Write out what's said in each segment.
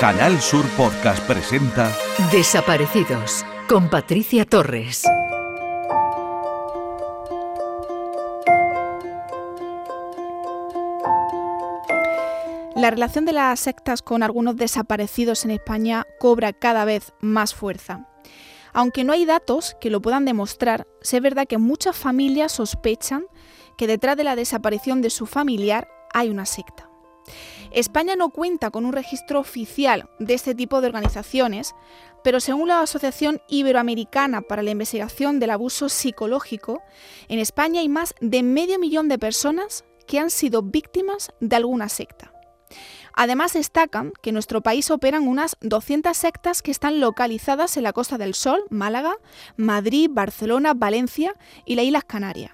Canal Sur Podcast presenta Desaparecidos con Patricia Torres. La relación de las sectas con algunos desaparecidos en España cobra cada vez más fuerza. Aunque no hay datos que lo puedan demostrar, es verdad que muchas familias sospechan que detrás de la desaparición de su familiar hay una secta. España no cuenta con un registro oficial de este tipo de organizaciones, pero según la Asociación Iberoamericana para la Investigación del Abuso Psicológico, en España hay más de medio millón de personas que han sido víctimas de alguna secta. Además destacan que en nuestro país operan unas 200 sectas que están localizadas en la Costa del Sol, Málaga, Madrid, Barcelona, Valencia y las Islas Canarias.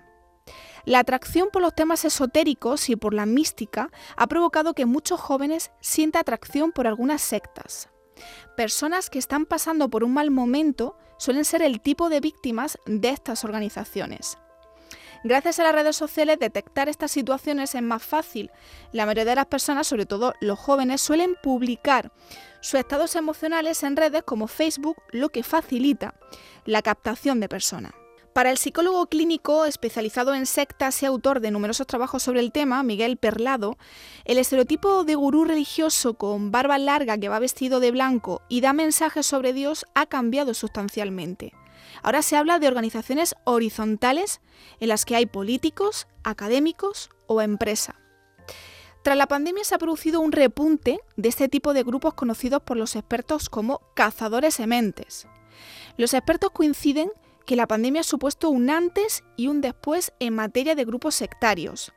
La atracción por los temas esotéricos y por la mística ha provocado que muchos jóvenes sientan atracción por algunas sectas. Personas que están pasando por un mal momento suelen ser el tipo de víctimas de estas organizaciones. Gracias a las redes sociales, detectar estas situaciones es más fácil. La mayoría de las personas, sobre todo los jóvenes, suelen publicar sus estados emocionales en redes como Facebook, lo que facilita la captación de personas. Para el psicólogo clínico especializado en sectas y autor de numerosos trabajos sobre el tema, Miguel Perlado, el estereotipo de gurú religioso con barba larga que va vestido de blanco y da mensajes sobre Dios ha cambiado sustancialmente. Ahora se habla de organizaciones horizontales en las que hay políticos, académicos o empresa. Tras la pandemia se ha producido un repunte de este tipo de grupos conocidos por los expertos como cazadores sementes. Los expertos coinciden que la pandemia ha supuesto un antes y un después en materia de grupos sectarios.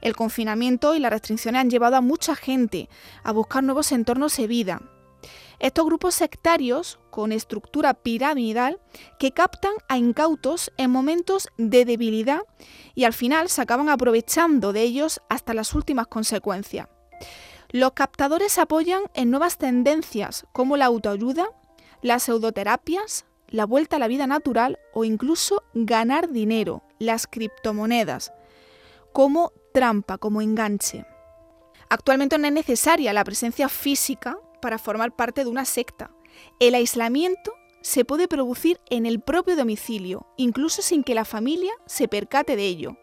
El confinamiento y las restricciones han llevado a mucha gente a buscar nuevos entornos de vida, estos grupos sectarios con estructura piramidal que captan a incautos en momentos de debilidad y al final se acaban aprovechando de ellos hasta las últimas consecuencias. Los captadores apoyan en nuevas tendencias como la autoayuda, las pseudoterapias, la vuelta a la vida natural o incluso ganar dinero, las criptomonedas, como trampa, como enganche. Actualmente no es necesaria la presencia física para formar parte de una secta. El aislamiento se puede producir en el propio domicilio, incluso sin que la familia se percate de ello.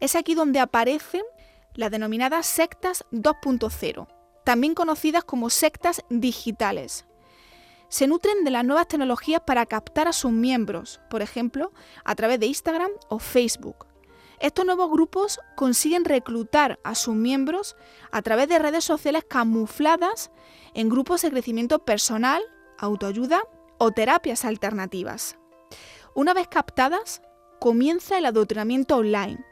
Es aquí donde aparecen las denominadas sectas 2.0, también conocidas como sectas digitales. Se nutren de las nuevas tecnologías para captar a sus miembros, por ejemplo, a través de Instagram o Facebook. Estos nuevos grupos consiguen reclutar a sus miembros a través de redes sociales camufladas en grupos de crecimiento personal, autoayuda o terapias alternativas. Una vez captadas, comienza el adoctrinamiento online.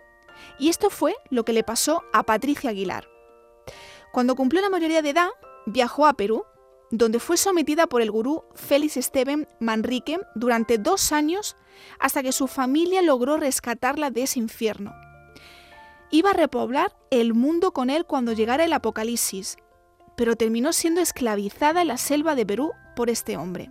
Y esto fue lo que le pasó a Patricia Aguilar. Cuando cumplió la mayoría de edad, viajó a Perú donde fue sometida por el gurú Félix Esteban Manrique durante dos años hasta que su familia logró rescatarla de ese infierno. Iba a repoblar el mundo con él cuando llegara el apocalipsis, pero terminó siendo esclavizada en la selva de Perú por este hombre.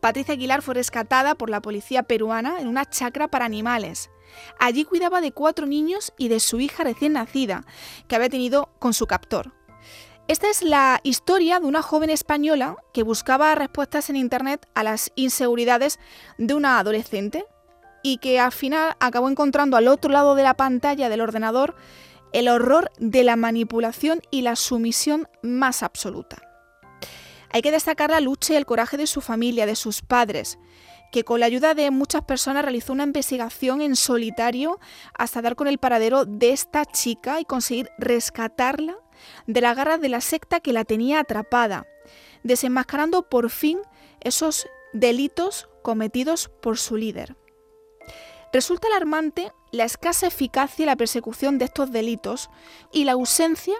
Patricia Aguilar fue rescatada por la policía peruana en una chacra para animales. Allí cuidaba de cuatro niños y de su hija recién nacida, que había tenido con su captor. Esta es la historia de una joven española que buscaba respuestas en Internet a las inseguridades de una adolescente y que al final acabó encontrando al otro lado de la pantalla del ordenador el horror de la manipulación y la sumisión más absoluta. Hay que destacar la lucha y el coraje de su familia, de sus padres, que con la ayuda de muchas personas realizó una investigación en solitario hasta dar con el paradero de esta chica y conseguir rescatarla de la garra de la secta que la tenía atrapada, desenmascarando por fin esos delitos cometidos por su líder. Resulta alarmante la escasa eficacia y la persecución de estos delitos y la ausencia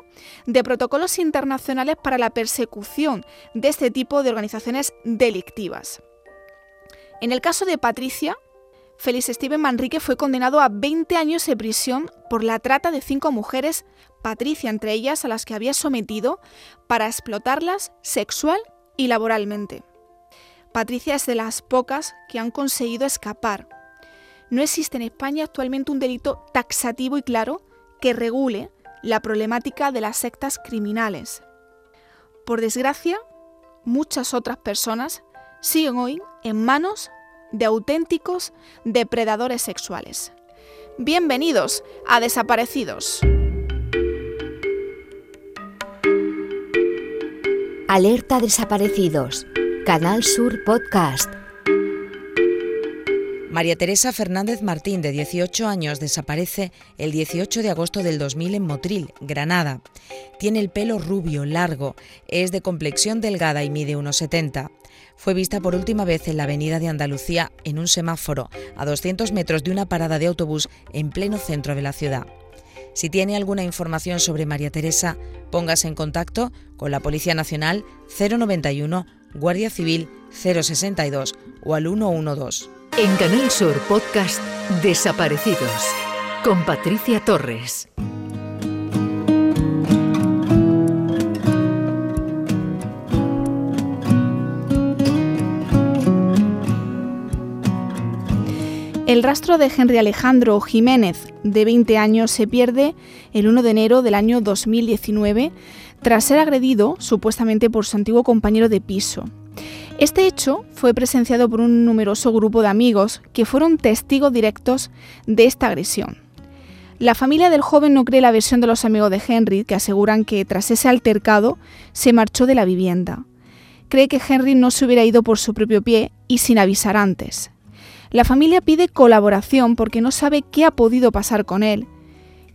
de protocolos internacionales para la persecución de este tipo de organizaciones delictivas. En el caso de Patricia, Félix Steven Manrique fue condenado a 20 años de prisión por la trata de cinco mujeres, Patricia entre ellas, a las que había sometido para explotarlas sexual y laboralmente. Patricia es de las pocas que han conseguido escapar. No existe en España actualmente un delito taxativo y claro que regule la problemática de las sectas criminales. Por desgracia, muchas otras personas siguen hoy en manos de auténticos depredadores sexuales. Bienvenidos a Desaparecidos. Alerta Desaparecidos. Canal Sur Podcast. María Teresa Fernández Martín, de 18 años, desaparece el 18 de agosto del 2000 en Motril, Granada. Tiene el pelo rubio, largo, es de complexión delgada y mide unos 70. Fue vista por última vez en la avenida de Andalucía en un semáforo, a 200 metros de una parada de autobús en pleno centro de la ciudad. Si tiene alguna información sobre María Teresa, póngase en contacto con la Policía Nacional 091, Guardia Civil 062 o al 112. En Canal Sur Podcast Desaparecidos con Patricia Torres. El rastro de Henry Alejandro Jiménez, de 20 años, se pierde el 1 de enero del año 2019 tras ser agredido supuestamente por su antiguo compañero de piso. Este hecho fue presenciado por un numeroso grupo de amigos que fueron testigos directos de esta agresión. La familia del joven no cree la versión de los amigos de Henry, que aseguran que tras ese altercado se marchó de la vivienda. Cree que Henry no se hubiera ido por su propio pie y sin avisar antes. La familia pide colaboración porque no sabe qué ha podido pasar con él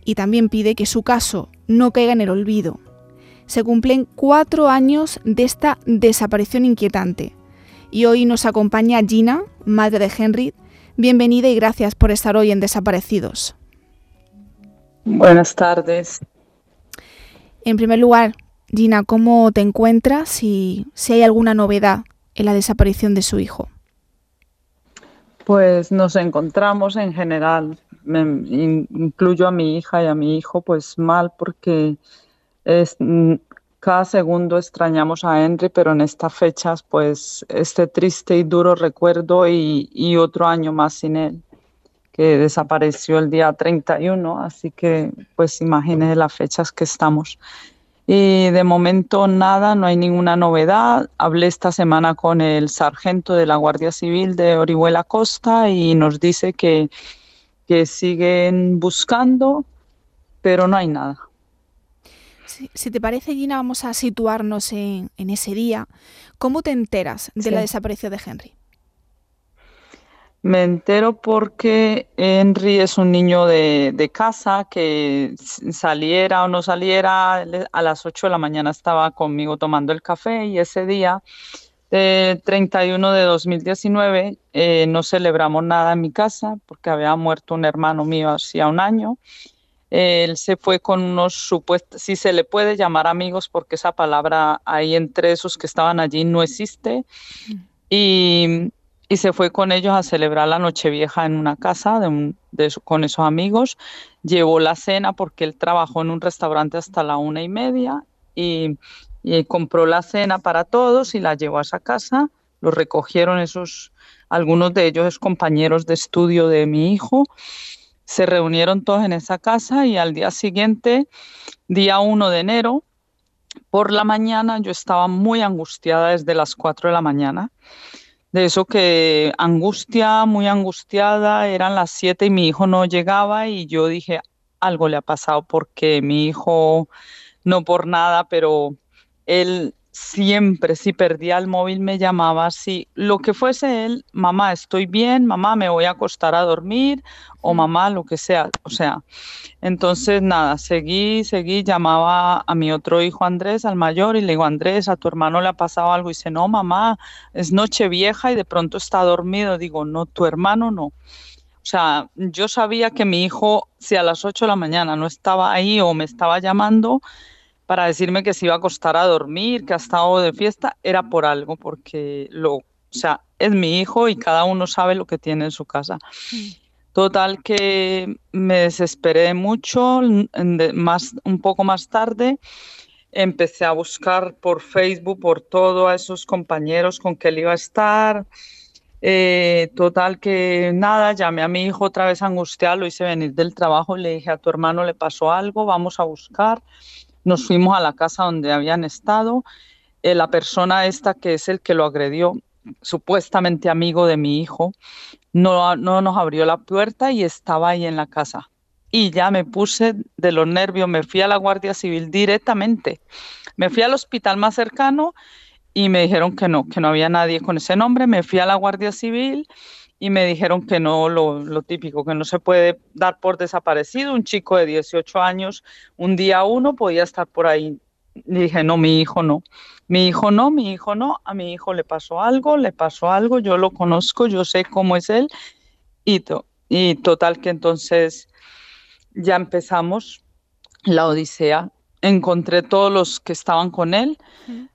y también pide que su caso no caiga en el olvido. Se cumplen cuatro años de esta desaparición inquietante y hoy nos acompaña Gina, madre de Henry. Bienvenida y gracias por estar hoy en Desaparecidos. Buenas tardes. En primer lugar, Gina, ¿cómo te encuentras y si hay alguna novedad en la desaparición de su hijo? Pues nos encontramos en general, incluyo a mi hija y a mi hijo, pues mal porque es, mm, cada segundo extrañamos a Henry, pero en estas fechas, pues este triste y duro recuerdo y, otro año más sin él, que desapareció el día 31, así que pues imagine las fechas que estamos. Y de momento nada, no hay ninguna novedad. Hablé esta semana con el sargento de la Guardia Civil de Orihuela Costa y nos dice que, que siguen buscando, pero no hay nada. Si, te parece, Gina, vamos a situarnos en, en ese día. ¿Cómo te enteras de Sí. la desaparición de Henry? Me entero porque Henry es un niño de, de casa que saliera o no saliera, a las 8 de la mañana estaba conmigo tomando el café y ese día, eh, 31 de 2019, eh, no celebramos nada en mi casa porque había muerto un hermano mío hacía un año. Él se fue con unos supuestos, si se le puede llamar amigos porque esa palabra ahí entre esos que estaban allí no existe. Y, y se fue con ellos a celebrar la Nochevieja en una casa con esos amigos. Llevó la cena porque él trabajó en un restaurante hasta la una y media y, compró la cena para todos y la llevó a esa casa. Lo recogieron esos, algunos de ellos compañeros de estudio de mi hijo. Se reunieron todos en esa casa y al día siguiente, día 1 de enero, por la mañana yo estaba muy angustiada desde las 4 de la mañana de eso que angustia, muy angustiada, eran las 7 y mi hijo no llegaba y yo dije, algo le ha pasado porque mi hijo, no por nada, pero él siempre, si perdía el móvil, me llamaba, si lo que fuese él, mamá, estoy bien, mamá, me voy a acostar a dormir o mamá, lo que sea, o sea, entonces nada, seguí, seguí, llamaba a mi otro hijo Andrés, al mayor, y le digo, Andrés, a tu hermano le ha pasado algo, y dice, no, mamá, es noche vieja y de pronto está dormido, digo, no, tu hermano no. O sea, yo sabía que mi hijo, si a las 8 de la mañana no estaba ahí o me estaba llamando para decirme que se iba a acostar a dormir, que ha estado de fiesta, era por algo, porque lo, o sea, es mi hijo y cada uno sabe lo que tiene en su casa. Total que me desesperé mucho, más, un poco más tarde empecé a buscar por Facebook, por todo a esos compañeros con que él iba a estar. Eh, total que nada, llamé a mi hijo otra vez angustiado, lo hice venir del trabajo y le dije a tu hermano le pasó algo, vamos a buscar. Nos fuimos a la casa donde habían estado. eh, la persona esta que es el que lo agredió, supuestamente amigo de mi hijo, no, no nos abrió la puerta y estaba ahí en la casa. Y ya me puse de los nervios, me fui a la Guardia Civil directamente. Me fui al hospital más cercano y me dijeron que no, que no había nadie con ese nombre. Me fui a la Guardia Civil y me dijeron que no, lo, lo, típico, que no se puede dar por desaparecido. Un chico de 18 años, un día uno podía estar por ahí. Y dije, no, mi hijo no. Mi hijo no, mi hijo no. A mi hijo le pasó algo, le pasó algo, yo lo conozco, yo sé cómo es él. Y, to y total que entonces ya empezamos la odisea encontré todos los que estaban con él,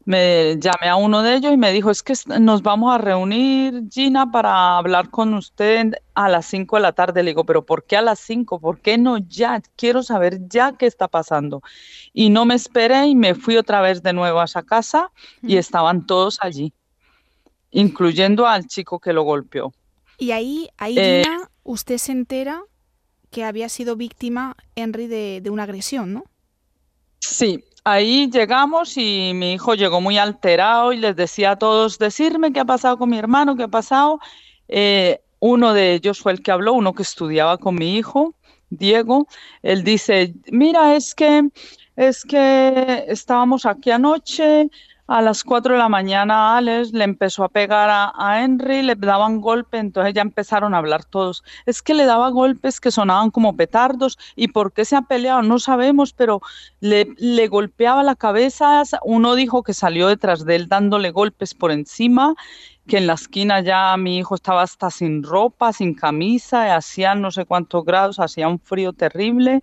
me llamé a uno de ellos y me dijo, es que nos vamos a reunir, Gina, para hablar con usted a las 5 de la tarde. Le digo, pero ¿por qué a las 5? ¿Por qué no ya? Quiero saber ya qué está pasando. Y no me esperé y me fui otra vez de nuevo a esa casa y estaban todos allí, incluyendo al chico que lo golpeó. Y ahí, ahí eh, Gina, usted se entera que había sido víctima Henry de, de una agresión, ¿no? Sí, ahí llegamos y mi hijo llegó muy alterado y les decía a todos, decirme qué ha pasado con mi hermano, qué ha pasado. Eh, uno de ellos fue el que habló, uno que estudiaba con mi hijo, Diego. Él dice, mira, es que, es que estábamos aquí anoche, a las 4 de la mañana Alex le empezó a pegar a, Henry, le daban golpe, entonces ya empezaron a hablar todos. Es que le daba golpes que sonaban como petardos y por qué se ha peleado no sabemos, pero le, le golpeaba la cabeza. Uno dijo que salió detrás de él dándole golpes por encima, que en la esquina ya mi hijo estaba hasta sin ropa, sin camisa, hacía no sé cuántos grados, hacía un frío terrible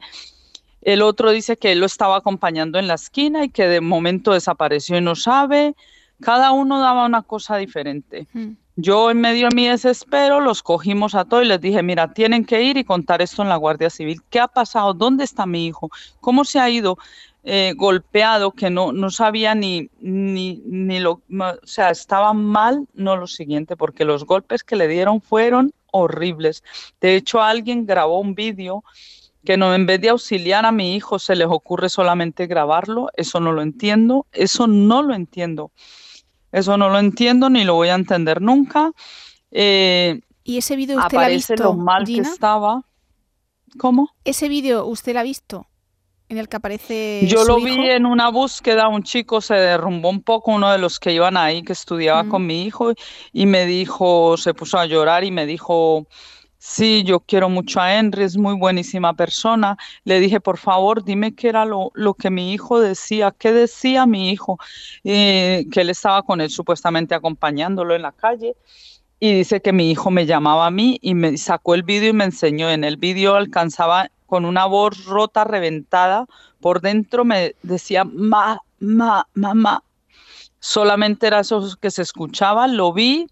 el otro dice que él lo estaba acompañando en la esquina y que de momento desapareció y no sabe. Cada uno daba una cosa diferente. Yo en medio de mi desespero los cogimos a todos y les dije, mira, tienen que ir y contar esto en la Guardia Civil. ¿Qué ha pasado? ¿Dónde está mi hijo? ¿Cómo se ha ido? Eh, golpeado, que no, no sabía ni, ni, ni lo, o sea, estaba mal, no lo siguiente, porque los golpes que le dieron fueron horribles. De hecho, alguien grabó un vídeo que no en vez de auxiliar a mi hijo se les ocurre solamente grabarlo, eso no lo entiendo, eso no lo entiendo, eso no lo entiendo ni lo voy a entender nunca. Eh, ¿Y ese vídeo usted lo ha visto, lo mal que estaba. ¿Cómo? Ese vídeo usted lo ha visto en el que aparece. Yo lo vi en una búsqueda, un chico se derrumbó un poco, uno de los que iban ahí, que estudiaba con mi hijo, y me dijo, se puso a llorar y me dijo, Sí, yo quiero mucho a Henry, es muy buenísima persona. Le dije, por favor, dime qué era lo, que mi hijo decía, qué decía mi hijo, eh, que él estaba con él supuestamente acompañándolo en la calle. Y dice que mi hijo me llamaba a mí y me sacó el vídeo y me enseñó. En el vídeo alcanzaba con una voz rota, reventada, por dentro me decía, ma, ma, mamá. Solamente era eso que se escuchaba, lo vi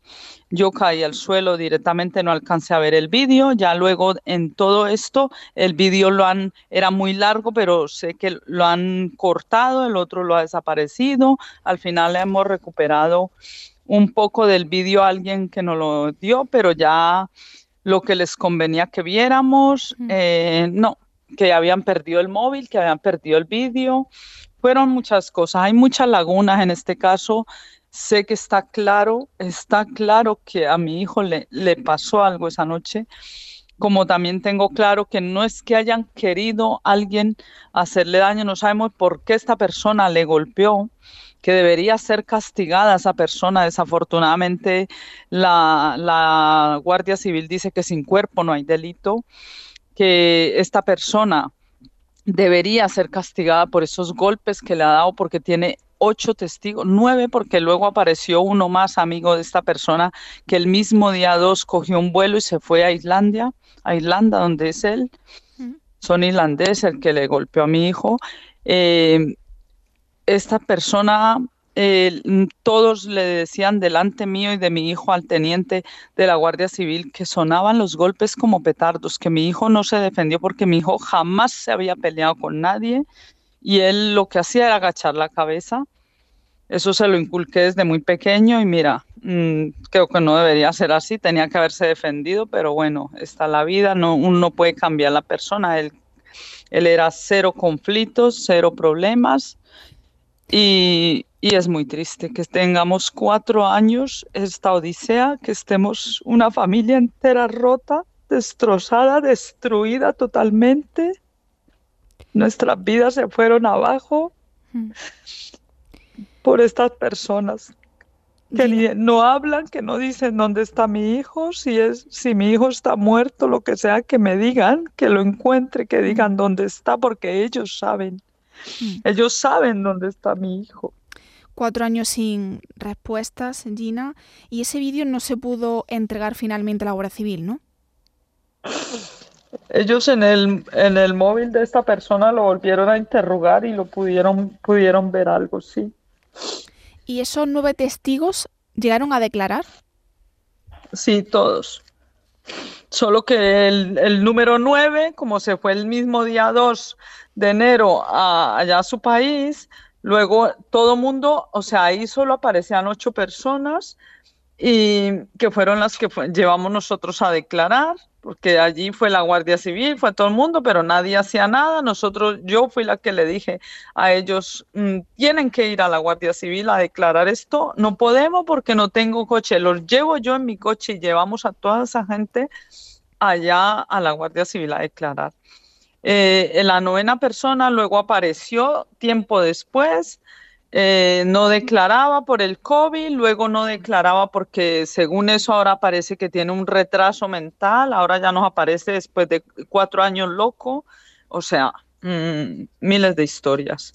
yo caí al suelo directamente, no alcancé a ver el vídeo. Ya luego en todo esto, el vídeo lo han, era muy largo, pero sé que lo han cortado, el otro lo ha desaparecido. Al final hemos recuperado un poco del vídeo a alguien que nos lo dio, pero ya lo que les convenía que viéramos, eh, no, que habían perdido el móvil, que habían perdido el vídeo. Fueron muchas cosas. Hay muchas lagunas en este caso sé que está claro, está claro que a mi hijo le, le pasó algo esa noche, como también tengo claro que no es que hayan querido alguien hacerle daño, no sabemos por qué esta persona le golpeó, que debería ser castigada esa persona. Desafortunadamente, la, la Guardia Civil dice que sin cuerpo no hay delito, que esta persona debería ser castigada por esos golpes que le ha dado porque tiene ocho testigos, nueve, porque luego apareció uno más amigo de esta persona que el mismo día dos cogió un vuelo y se fue a Islandia, a Irlanda, donde es él. Son irlandeses, el que le golpeó a mi hijo. Eh, esta persona, todos le decían delante mío y de mi hijo al teniente de la Guardia Civil que sonaban los golpes como petardos, que mi hijo no se defendió porque mi hijo jamás se había peleado con nadie y él lo que hacía era agachar la cabeza. Eso se lo inculqué desde muy pequeño y mira, mm, creo que no debería ser así, tenía que haberse defendido, pero bueno, está la vida, no, uno puede cambiar la persona, él, él era cero conflictos, cero problemas y y es muy triste que tengamos cuatro años esta odisea, que estemos una familia entera rota, destrozada, destruida totalmente. Nuestras vidas se fueron abajo mm. por estas personas que no hablan, que no dicen dónde está mi hijo, si es si mi hijo está muerto, lo que sea, que me digan, que lo encuentre, que digan dónde está, porque ellos saben. Mm. Ellos saben dónde está mi hijo. Cuatro años sin respuestas, Gina, y ese vídeo no se pudo entregar finalmente a la Guardia Civil, ¿no? Ellos en el, en el móvil de esta persona lo volvieron a interrogar y lo pudieron, pudieron ver algo, sí. ¿Y esos nueve testigos llegaron a declarar? Sí, todos. Solo que el, número nueve, como se fue el mismo día 2 de enero a, allá a su país, luego todo mundo, o sea, ahí solo aparecían ocho personas y que fueron las que llevamos nosotros a declarar porque allí fue la Guardia Civil, fue todo el mundo, pero nadie hacía nada. Nosotros, yo fui la que le dije a ellos, mm, tienen que ir a la Guardia Civil a declarar esto. No podemos porque no tengo coche. Los llevo yo en mi coche y llevamos a toda esa gente allá a la Guardia Civil a declarar. Eh, la novena persona luego apareció tiempo después eh, no declaraba por el COVID, luego no declaraba porque según eso ahora parece que tiene un retraso mental, ahora ya nos aparece después de cuatro años loco, o sea, mm, miles de historias.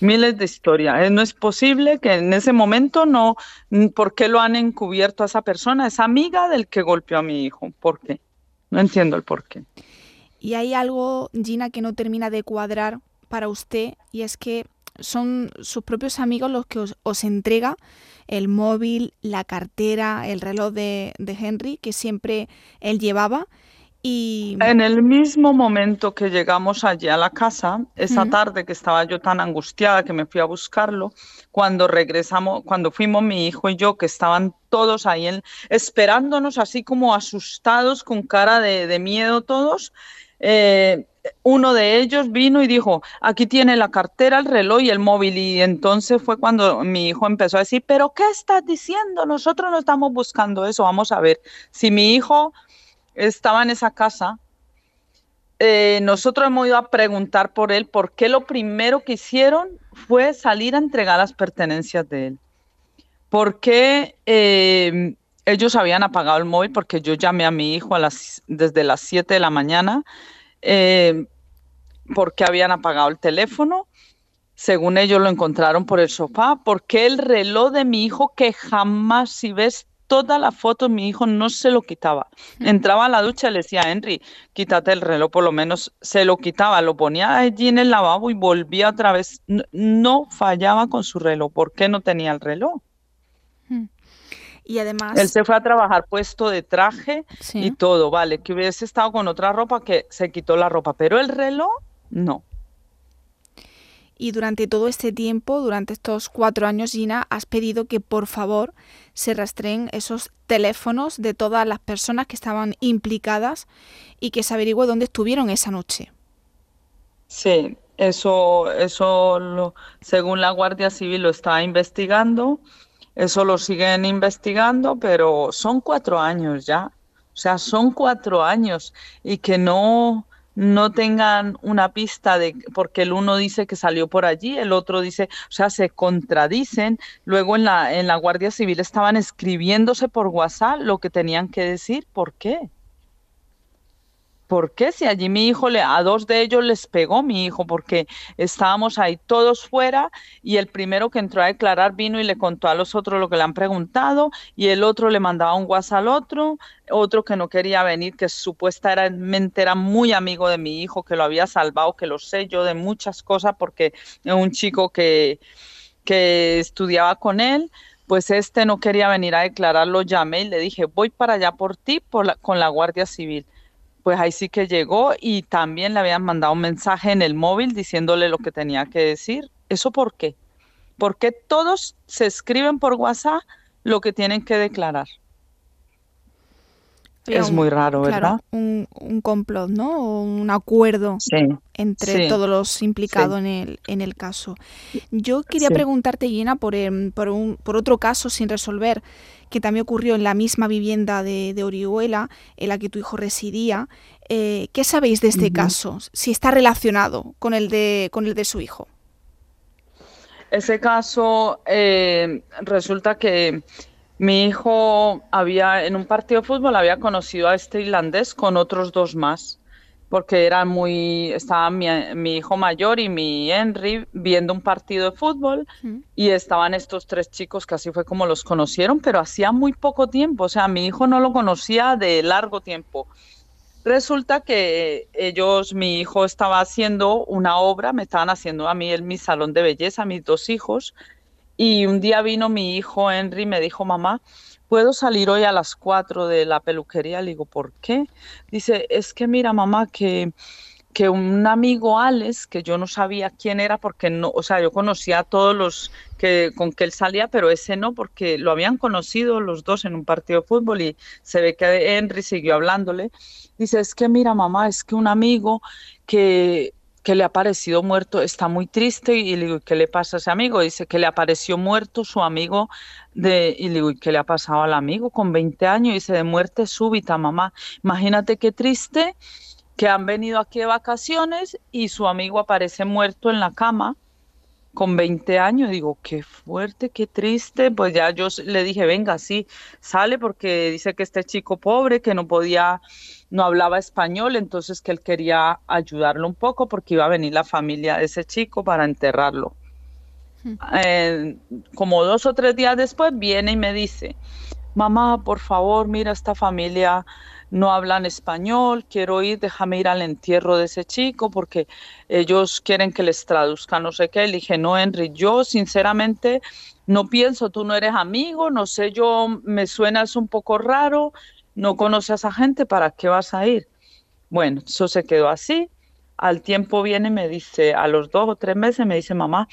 Miles de historias. Eh, no es posible que en ese momento no, mm, ¿por qué lo han encubierto a esa persona? Es amiga del que golpeó a mi hijo. ¿Por qué? No entiendo el por qué. Y hay algo, Gina, que no termina de cuadrar para usted, y es que son sus propios amigos los que os, entrega el móvil, la cartera, el reloj de, Henry que siempre él llevaba. Y... En el mismo momento que llegamos allí a la casa, esa tarde que estaba yo tan angustiada que me fui a buscarlo, cuando regresamos, cuando fuimos mi hijo y yo, que estaban todos ahí esperándonos así como asustados, con cara de, miedo todos, eh, uno de ellos vino y dijo, aquí tiene la cartera, el reloj y el móvil. Y entonces fue cuando mi hijo empezó a decir, pero ¿qué estás diciendo? Nosotros no estamos buscando eso. Vamos a ver, si mi hijo estaba en esa casa, eh, nosotros hemos ido a preguntar por él, por qué lo primero que hicieron fue salir a entregar las pertenencias de él. ¿Por qué eh, ellos habían apagado el móvil? Porque yo llamé a mi hijo a las, desde las 7 de la mañana eh, porque habían apagado el teléfono. Según ellos lo encontraron por el sofá. Porque el reloj de mi hijo, que jamás, si ves toda la foto, mi hijo no se lo quitaba. Entraba a la ducha y le decía a Henry, quítate el reloj, por lo menos se lo quitaba, lo ponía allí en el lavabo y volvía otra vez. No, fallaba con su reloj. ¿Por qué no tenía el reloj? Y además... Él se fue a trabajar puesto de traje y todo, vale, que hubiese estado con otra ropa que se quitó la ropa, pero el reloj no. Y durante todo este tiempo, durante estos cuatro años, Gina, has pedido que por favor se rastreen esos teléfonos de todas las personas que estaban implicadas y que se averigüe dónde estuvieron esa noche. Sí, eso, eso según la Guardia Civil lo está investigando eso lo siguen investigando, pero son cuatro años ya. O sea, son cuatro años y que no, no tengan una pista de porque el uno dice que salió por allí, el otro dice, o sea, se contradicen. Luego en la en la Guardia Civil estaban escribiéndose por WhatsApp lo que tenían que decir, ¿por qué? ¿Por qué? Si allí mi hijo, le, a dos de ellos les pegó mi hijo, porque estábamos ahí todos fuera y el primero que entró a declarar vino y le contó a los otros lo que le han preguntado y el otro le mandaba un WhatsApp al otro, otro que no quería venir, que supuestamente era muy amigo de mi hijo, que lo había salvado, que lo sé yo de muchas cosas, porque es un chico que, que estudiaba con él pues este no quería venir a declarar, lo llamé y le dije, voy para allá por ti por con la Guardia Civil pues ahí sí que llegó y también le habían mandado un mensaje en el móvil diciéndole lo que tenía que decir. ¿Eso por qué? Porque todos se escriben por WhatsApp lo que tienen que declarar. Es muy raro, ¿verdad? un, un, complot, ¿no? un acuerdo entre todos los implicados en, el, en el caso. Yo quería preguntarte, Gina, por, em, por, un, por otro caso sin resolver que también ocurrió en la misma vivienda de, Orihuela, en la que tu hijo residía. Eh, ¿Qué sabéis de este caso? Si está relacionado con el de, con el de su hijo. Ese caso eh, resulta que mi hijo había, en un partido de fútbol, había conocido a este irlandés con otros dos más, porque eran muy, estaba mi, hijo mayor y mi Henry viendo un partido de fútbol y estaban estos tres chicos que así fue como los conocieron, pero hacía muy poco tiempo, o sea, mi hijo no lo conocía de largo tiempo. Resulta que ellos, mi hijo estaba haciendo una obra, me estaban haciendo a mí en mi salón de belleza, mis dos hijos, y un día vino mi hijo Henry y me dijo, mamá, ¿puedo salir hoy a las 4 de la peluquería? Le digo, ¿por qué? Dice, es que mira, mamá, que, que un amigo Alex, que yo no sabía quién era porque no, o sea, yo conocía a todos los que con que él salía, pero ese no, porque lo habían conocido los dos en un partido de fútbol y se ve que Henry siguió hablándole. Dice, es que mira, mamá, es que un amigo que que le ha parecido muerto, está muy triste y le digo, ¿qué le pasa a ese amigo? Dice que le apareció muerto su amigo de, y le digo, ¿qué le ha pasado al amigo con 20 años? Dice, de muerte súbita, mamá. Imagínate qué triste que han venido aquí de vacaciones y su amigo aparece muerto en la cama con 20 años. Digo, qué fuerte, qué triste. Pues ya yo le dije, venga, sí, sale porque dice que este chico pobre, que no podía no hablaba español, entonces que él quería ayudarlo un poco porque iba a venir la familia de ese chico para enterrarlo. Hmm. Eh, como dos o tres días después viene y me dice, mamá, por favor, mira, esta familia no hablan español, quiero ir, déjame ir al entierro de ese chico porque ellos quieren que les traduzca no sé qué. Le dije, no, Henry, yo sinceramente no pienso, tú no eres amigo, no sé, yo me suenas un poco raro, no conoces a esa gente, ¿para qué vas a ir? Bueno, eso se quedó así. Al tiempo viene y me dice, a los dos o tres meses me dice, mamá,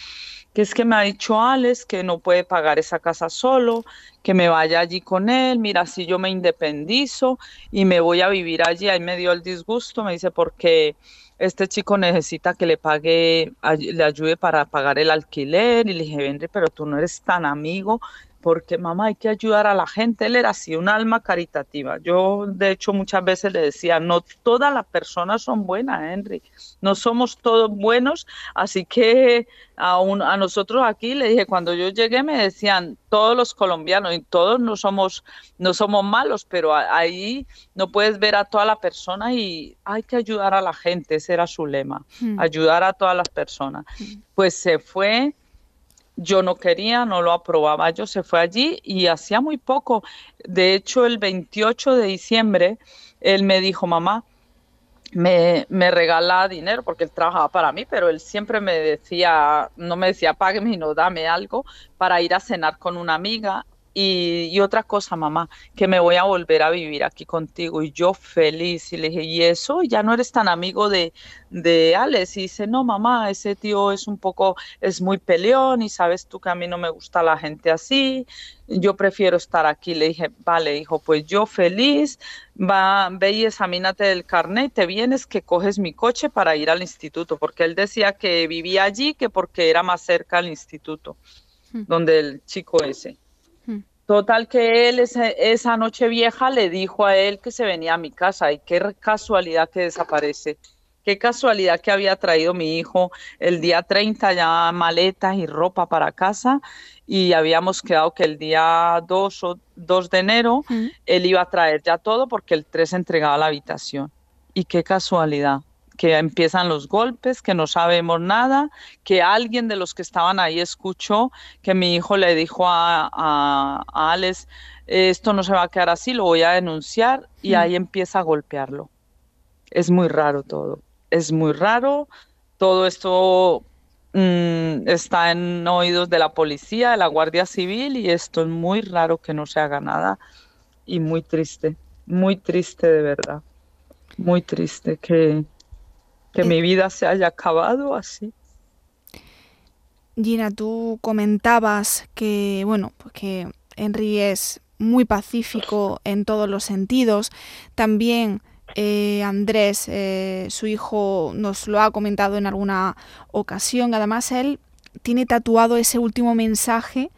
que es que me ha dicho Alex que no puede pagar esa casa solo, que me vaya allí con él, mira, si yo me independizo y me voy a vivir allí, ahí me dio el disgusto, me dice, porque este chico necesita que le pague, le ayude para pagar el alquiler, y le dije, Henry, pero tú no eres tan amigo porque mamá hay que ayudar a la gente. Él era así, un alma caritativa. Yo, de hecho, muchas veces le decía, no todas las personas son buenas, Henry, no somos todos buenos, así que a, a nosotros aquí, le dije, cuando yo llegué me decían, todos los colombianos, y todos no somos, no somos malos, pero ahí no puedes ver a toda la persona y hay que ayudar a la gente, ese era su lema, hmm. ayudar a todas las personas. Hmm. Pues se fue yo no quería, no lo aprobaba. Yo se fue allí y hacía muy poco. De hecho, el 28 de diciembre, él me dijo, mamá, me, me regala dinero porque él trabajaba para mí, pero él siempre me decía, no me decía, págueme, no dame algo para ir a cenar con una amiga y, otra cosa, mamá, que me voy a volver a vivir aquí contigo. Y yo feliz. Y le dije, ¿y eso? Ya no eres tan amigo de, de Alex. Y dice, no, mamá, ese tío es un poco, es muy peleón y sabes tú que a mí no me gusta la gente así. Yo prefiero estar aquí. Le dije, vale, hijo, pues yo feliz. Va, ve y examínate del carnet. Te vienes que coges mi coche para ir al instituto. Porque él decía que vivía allí que porque era más cerca al instituto, hmm. donde el chico ese. Total que él esa noche vieja le dijo a él que se venía a mi casa y qué casualidad que desaparece. Qué casualidad que había traído mi hijo el día 30 ya maletas y ropa para casa y habíamos quedado que el día 2, o 2 de enero él iba a traer ya todo porque el 3 entregaba la habitación. Y qué casualidad que empiezan los golpes, que no sabemos nada, que alguien de los que estaban ahí escuchó que mi hijo le dijo a, a, Alex, esto no se va a quedar así, lo voy a denunciar y ahí empieza a golpearlo. Es muy raro todo, es muy raro. Todo esto mm, está en oídos de la policía, de la Guardia Civil y esto es muy raro que no se haga nada y muy triste, muy triste de verdad, muy triste que, que mi vida se haya acabado así. Gina, tú comentabas que, bueno, pues que Henry es muy pacífico en todos los sentidos. También eh, Andrés, eh, su hijo, nos lo ha comentado en alguna ocasión. Además, él tiene tatuado ese último mensaje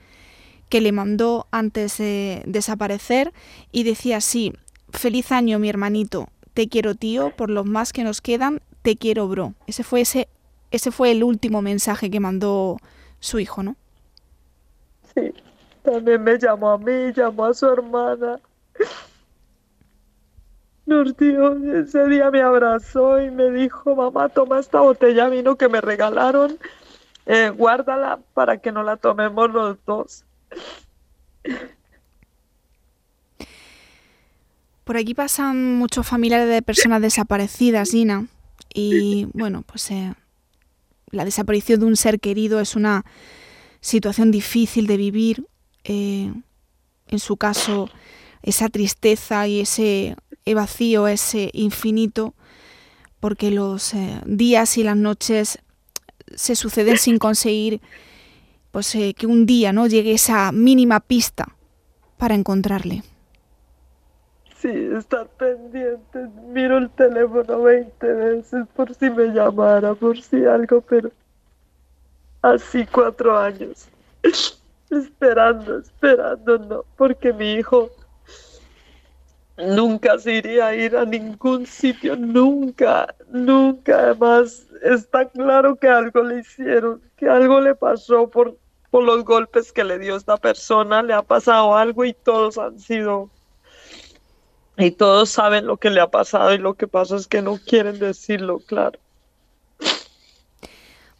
que le mandó antes de desaparecer y decía así, feliz año mi hermanito, te quiero tío, por los más que nos quedan, te quiero bro. Ese fue, ese, ese fue el último mensaje que mandó su hijo, ¿no? Sí, también me llamó a mí, llamó a su hermana. Nos dio, ese día me abrazó y me dijo, mamá, toma esta botella de vino que me regalaron, eh, guárdala para que no la tomemos los dos. Por aquí pasan muchos familiares de personas desaparecidas, Gina, y bueno, pues eh, la desaparición de un ser querido es una situación difícil de vivir. Eh, en su caso, esa tristeza y ese vacío, ese infinito, porque los eh, días y las noches se suceden sin conseguir pues, eh, que un día no llegue esa mínima pista para encontrarle. Sí, estar pendiente. Miro el teléfono 20 veces por si me llamara, por si algo, pero así cuatro años. esperando, esperando, no, porque mi hijo nunca se iría a ir a ningún sitio, nunca, nunca. Además, está claro que algo le hicieron, que algo le pasó por, por los golpes que le dio esta persona, le ha pasado algo y todos han sido, y todos saben lo que le ha pasado y lo que pasa es que no quieren decirlo, claro.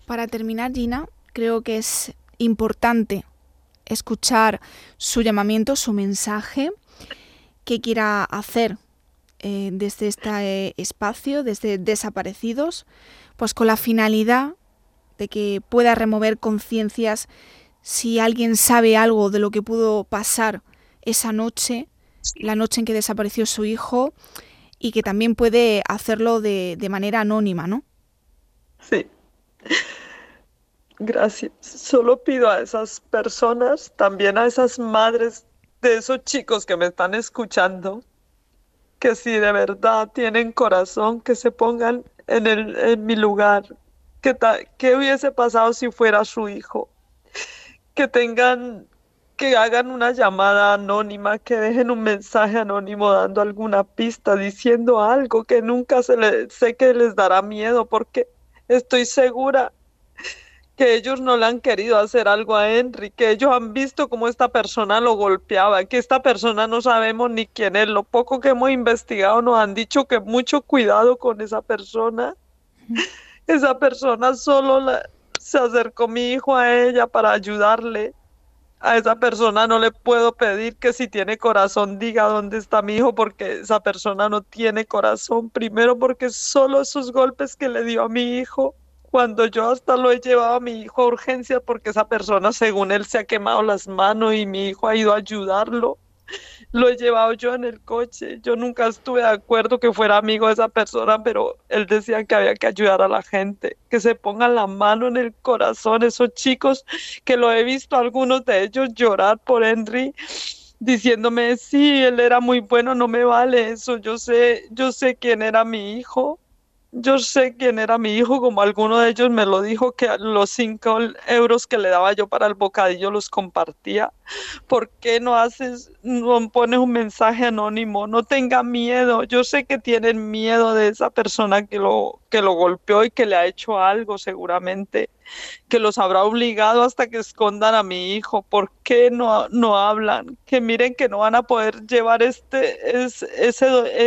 Para terminar, Gina, creo que es importante escuchar su llamamiento, su mensaje que quiera hacer eh, desde este espacio, desde Desaparecidos, pues con la finalidad de que pueda remover conciencias si alguien sabe algo de lo que pudo pasar esa noche, la noche en que desapareció su hijo, y que también puede hacerlo de, de manera anónima, ¿no? Sí. Gracias. Solo pido a esas personas, también a esas madres de esos chicos que me están escuchando, que si de verdad tienen corazón, que se pongan en, el, en mi lugar, que qué hubiese pasado si fuera su hijo, que tengan, que hagan una llamada anónima, que dejen un mensaje anónimo dando alguna pista, diciendo algo que nunca se les, sé que les dará miedo, porque estoy segura que ellos no le han querido hacer algo a Henry, que ellos han visto cómo esta persona lo golpeaba, que esta persona no sabemos ni quién es. Lo poco que hemos investigado nos han dicho que mucho cuidado con esa persona. Esa persona solo se acercó mi hijo a ella para ayudarle. A esa persona no le puedo pedir que si tiene corazón diga dónde está mi hijo porque esa persona no tiene corazón. Primero porque solo esos golpes que le dio a mi hijo cuando yo hasta lo he llevado a mi hijo a urgencia porque esa persona, según él, se ha quemado las manos y mi hijo ha ido a ayudarlo. Lo he llevado yo en el coche. Yo nunca estuve de acuerdo que fuera amigo de esa persona, pero él decía que había que ayudar a la gente, que se pongan la mano en el corazón. Esos chicos que lo he visto, algunos de ellos llorar por Henry diciéndome, sí, él era muy bueno, no me vale eso. Yo sé, yo sé quién era mi hijo yo sé quién era mi hijo, como alguno de ellos me lo dijo, que los cinco euros que le daba yo para el bocadillo los compartía. ¿Por qué no haces, no pones un mensaje anónimo? No tenga miedo. Yo sé que tienen miedo de esa persona que lo, que lo golpeó y que le ha hecho algo seguramente, que los habrá obligado hasta que escondan a mi hijo. ¿Por qué no, no hablan? Que miren que no van a poder llevar este, ese,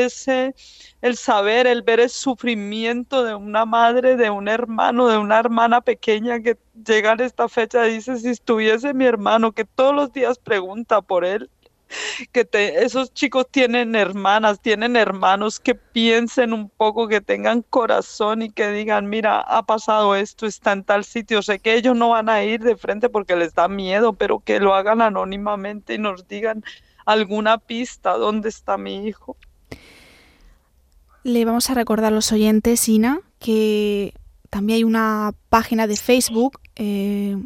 ese el saber, el ver el sufrimiento de una madre, de un hermano, de una hermana pequeña que llega a esta fecha y dice, si estuviese mi hermano, que todos los días pregunta por él, que esos chicos tienen hermanas, tienen hermanos que piensen un poco, que tengan corazón y que digan, mira, ha pasado esto, está en tal sitio. Sé que ellos no van a ir de frente porque les da miedo, pero que lo hagan anónimamente y nos digan alguna pista, ¿dónde está mi hijo? Le vamos a recordar a los oyentes, Ina, que también hay una página de Facebook, eh,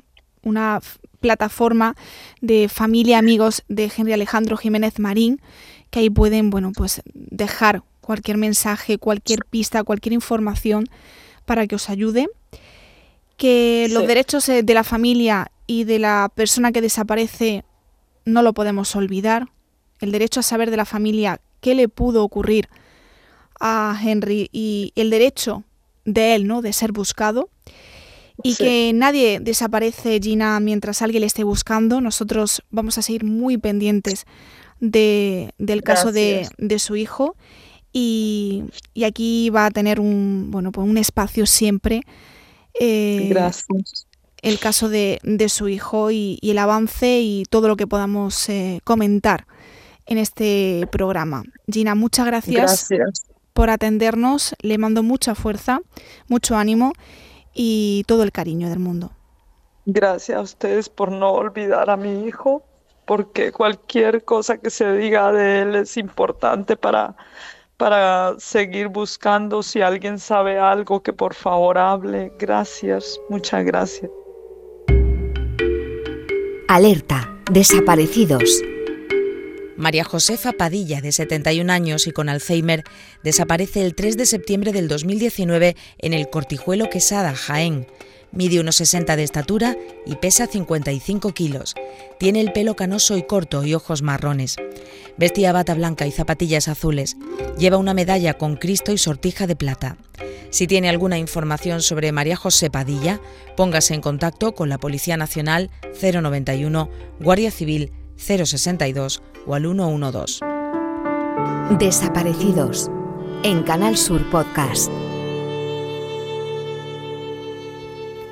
una plataforma de familia amigos de Henry Alejandro Jiménez Marín, que ahí pueden, bueno, pues dejar cualquier mensaje, cualquier pista, cualquier información para que os ayude. Que los derechos eh, de la familia y de la persona que desaparece no lo podemos olvidar. El derecho a saber de la familia qué le pudo ocurrir a Henry y el derecho de él, ¿no? De ser buscado. Y que nadie desaparece, Gina, mientras alguien le esté buscando. Nosotros vamos a seguir muy pendientes de, del caso de, de, su hijo. Y, y, aquí va a tener un, bueno, pues un espacio siempre. Eh, Gracias el caso de, su hijo y, el avance y todo lo que podamos eh, comentar en este programa. Gina, muchas gracias, por atendernos. Le mando mucha fuerza, mucho ánimo y todo el cariño del mundo. Gracias a ustedes por no olvidar a mi hijo, porque cualquier cosa que se diga de él es importante para para seguir buscando. Si alguien sabe algo, que por favor hable. Gracias, muchas gracias. Alerta, desaparecidos. María Josefa Padilla, de 71 años y con Alzheimer, desaparece el 3 de septiembre del 2019 en el Cortijuelo Quesada, Jaén. Mide unos 60 de estatura y pesa 55 kilos. Tiene el pelo canoso y corto y ojos marrones. Vestía bata blanca y zapatillas azules. Lleva una medalla con Cristo y sortija de plata. Si tiene alguna información sobre María José Padilla, póngase en contacto con la Policía Nacional 091, Guardia Civil 062 o al 112. Desaparecidos en Canal Sur Podcast.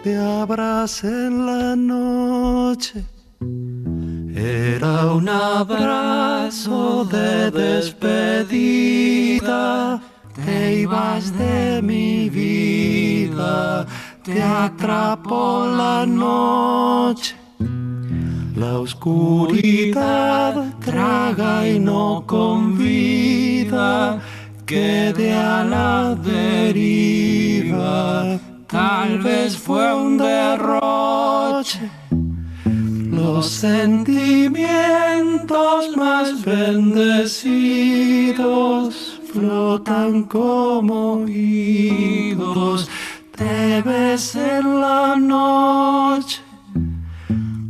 Te abracé en la noche. Era un abrazo de despedida te ibas de mi vida, te atrapó la noche. La oscuridad traga y no convida, quede a la deriva. Tal vez fue un derroche. Los sentimientos más bendecidos flotan como idos, te ves en la noche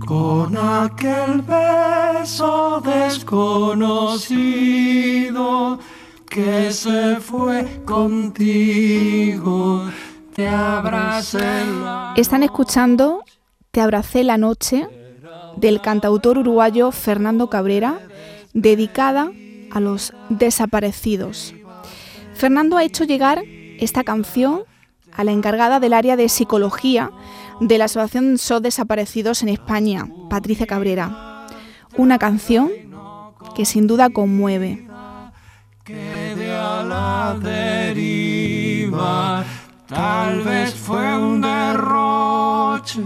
con aquel beso desconocido que se fue contigo. Te abracé la Están escuchando Te abracé la noche del cantautor uruguayo Fernando Cabrera, dedicada a los desaparecidos. Fernando ha hecho llegar esta canción a la encargada del área de psicología de la Asociación SOS Desaparecidos en España, Patricia Cabrera. Una canción que sin duda conmueve. tal vez fue un derroche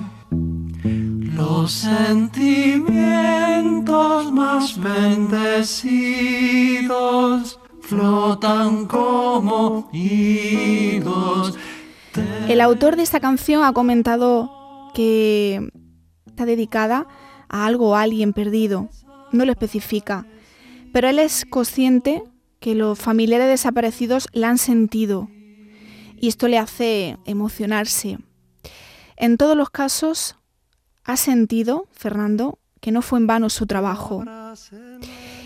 los sentimientos más bendecidos flotan como idos. El autor de esta canción ha comentado que está dedicada a algo o a alguien perdido. No lo especifica, pero él es consciente que los familiares desaparecidos la han sentido y esto le hace emocionarse. En todos los casos, ha sentido, Fernando, que no fue en vano su trabajo.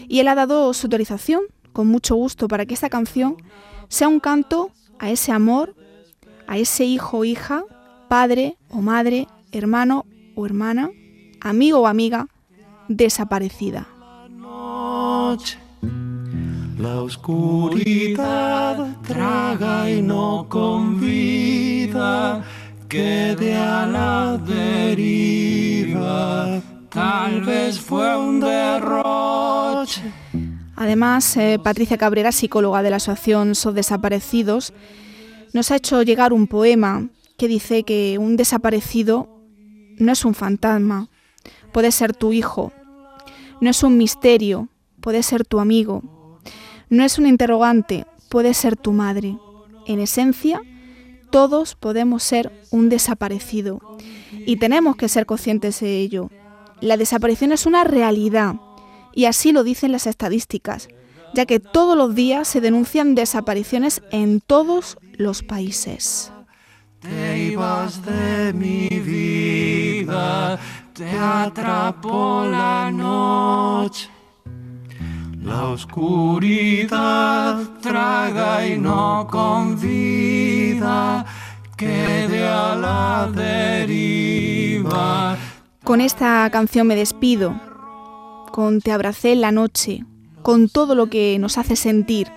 Y él ha dado su autorización, con mucho gusto, para que esta canción sea un canto a ese amor, a ese hijo o hija, padre o madre, hermano o hermana, amigo o amiga, desaparecida. La oscuridad traga y no convida quede a la deriva. Tal vez fue un derroche. Además, eh, Patricia Cabrera, psicóloga de la Asociación SOS Desaparecidos, nos ha hecho llegar un poema que dice que un desaparecido no es un fantasma, puede ser tu hijo, no es un misterio, puede ser tu amigo, no es un interrogante, puede ser tu madre. En esencia, todos podemos ser un desaparecido y tenemos que ser conscientes de ello. la desaparición es una realidad y así lo dicen las estadísticas, ya que todos los días se denuncian desapariciones en todos los países. Te ibas de mi vida, te atrapó la noche. La oscuridad traga y no convida, quede a la deriva. Con esta canción me despido, con Te abracé en la noche, con todo lo que nos hace sentir.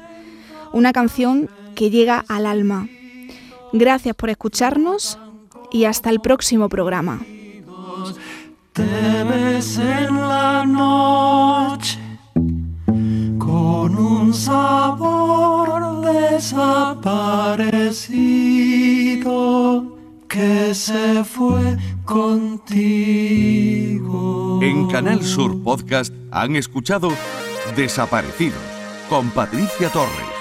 Una canción que llega al alma. Gracias por escucharnos y hasta el próximo programa. Te ves en la noche con un sabor desaparecido que se fue contigo. En Canal Sur Podcast han escuchado Desaparecidos con Patricia Torres.